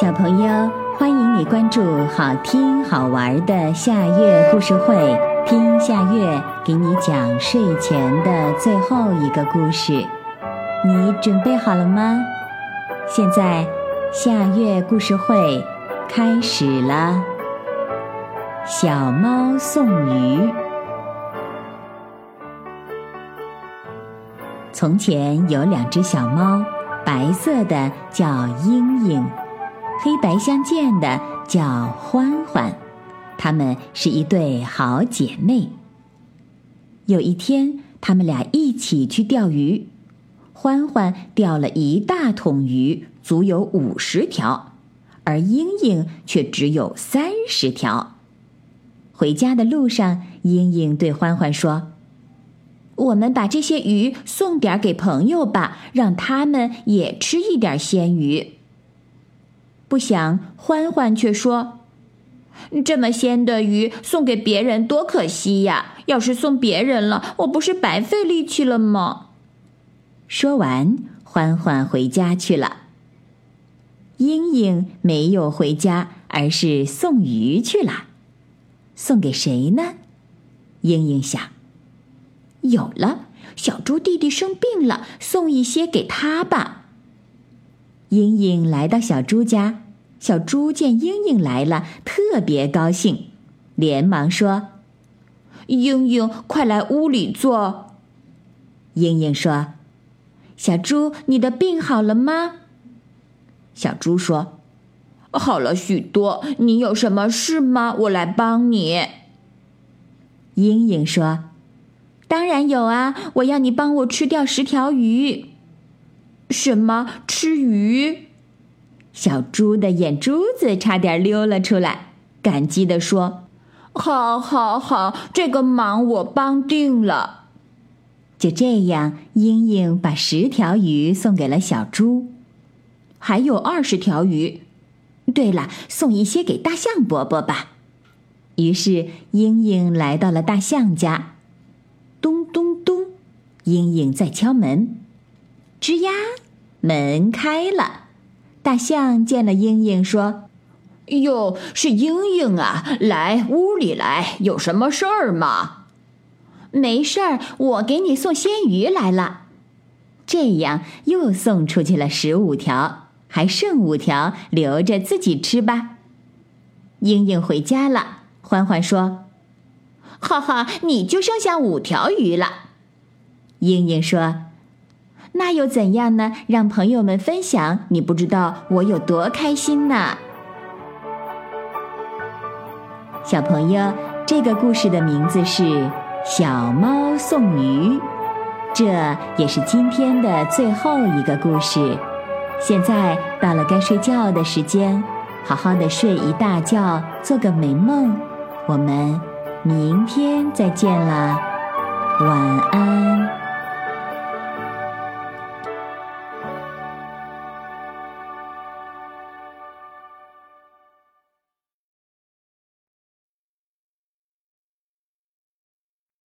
小朋友，欢迎你关注好听好玩的夏月故事会，听夏月给你讲睡前的最后一个故事。你准备好了吗？现在夏月故事会开始了。小猫送鱼。从前有两只小猫，白色的叫英英。黑白相间的叫欢欢，她们是一对好姐妹。有一天，他们俩一起去钓鱼，欢欢钓了一大桶鱼，足有五十条，而英英却只有三十条。回家的路上，英英对欢欢说：“我们把这些鱼送点给朋友吧，让他们也吃一点鲜鱼。”不想，欢欢却说：“这么鲜的鱼送给别人多可惜呀！要是送别人了，我不是白费力气了吗？”说完，欢欢回家去了。英英没有回家，而是送鱼去了。送给谁呢？英英想：“有了，小猪弟弟生病了，送一些给他吧。”英英来到小猪家。小猪见英英来了，特别高兴，连忙说：“英英，快来屋里坐。”英英说：“小猪，你的病好了吗？”小猪说：“好了许多。你有什么事吗？我来帮你。”英英说：“当然有啊！我要你帮我吃掉十条鱼。”什么？吃鱼？小猪的眼珠子差点溜了出来，感激地说：“好，好，好，这个忙我帮定了。”就这样，英英把十条鱼送给了小猪，还有二十条鱼。对了，送一些给大象伯伯吧。于是，英英来到了大象家。咚咚咚，英英在敲门。吱呀，门开了。大象见了英英，说：“哟，是英英啊！来屋里来，有什么事儿吗？”“没事儿，我给你送鲜鱼来了。”这样又送出去了十五条，还剩五条，留着自己吃吧。英英回家了，欢欢说：“哈哈，你就剩下五条鱼了。”英英说。那又怎样呢？让朋友们分享，你不知道我有多开心呢。小朋友，这个故事的名字是《小猫送鱼》，这也是今天的最后一个故事。现在到了该睡觉的时间，好好的睡一大觉，做个美梦。我们明天再见啦，晚安。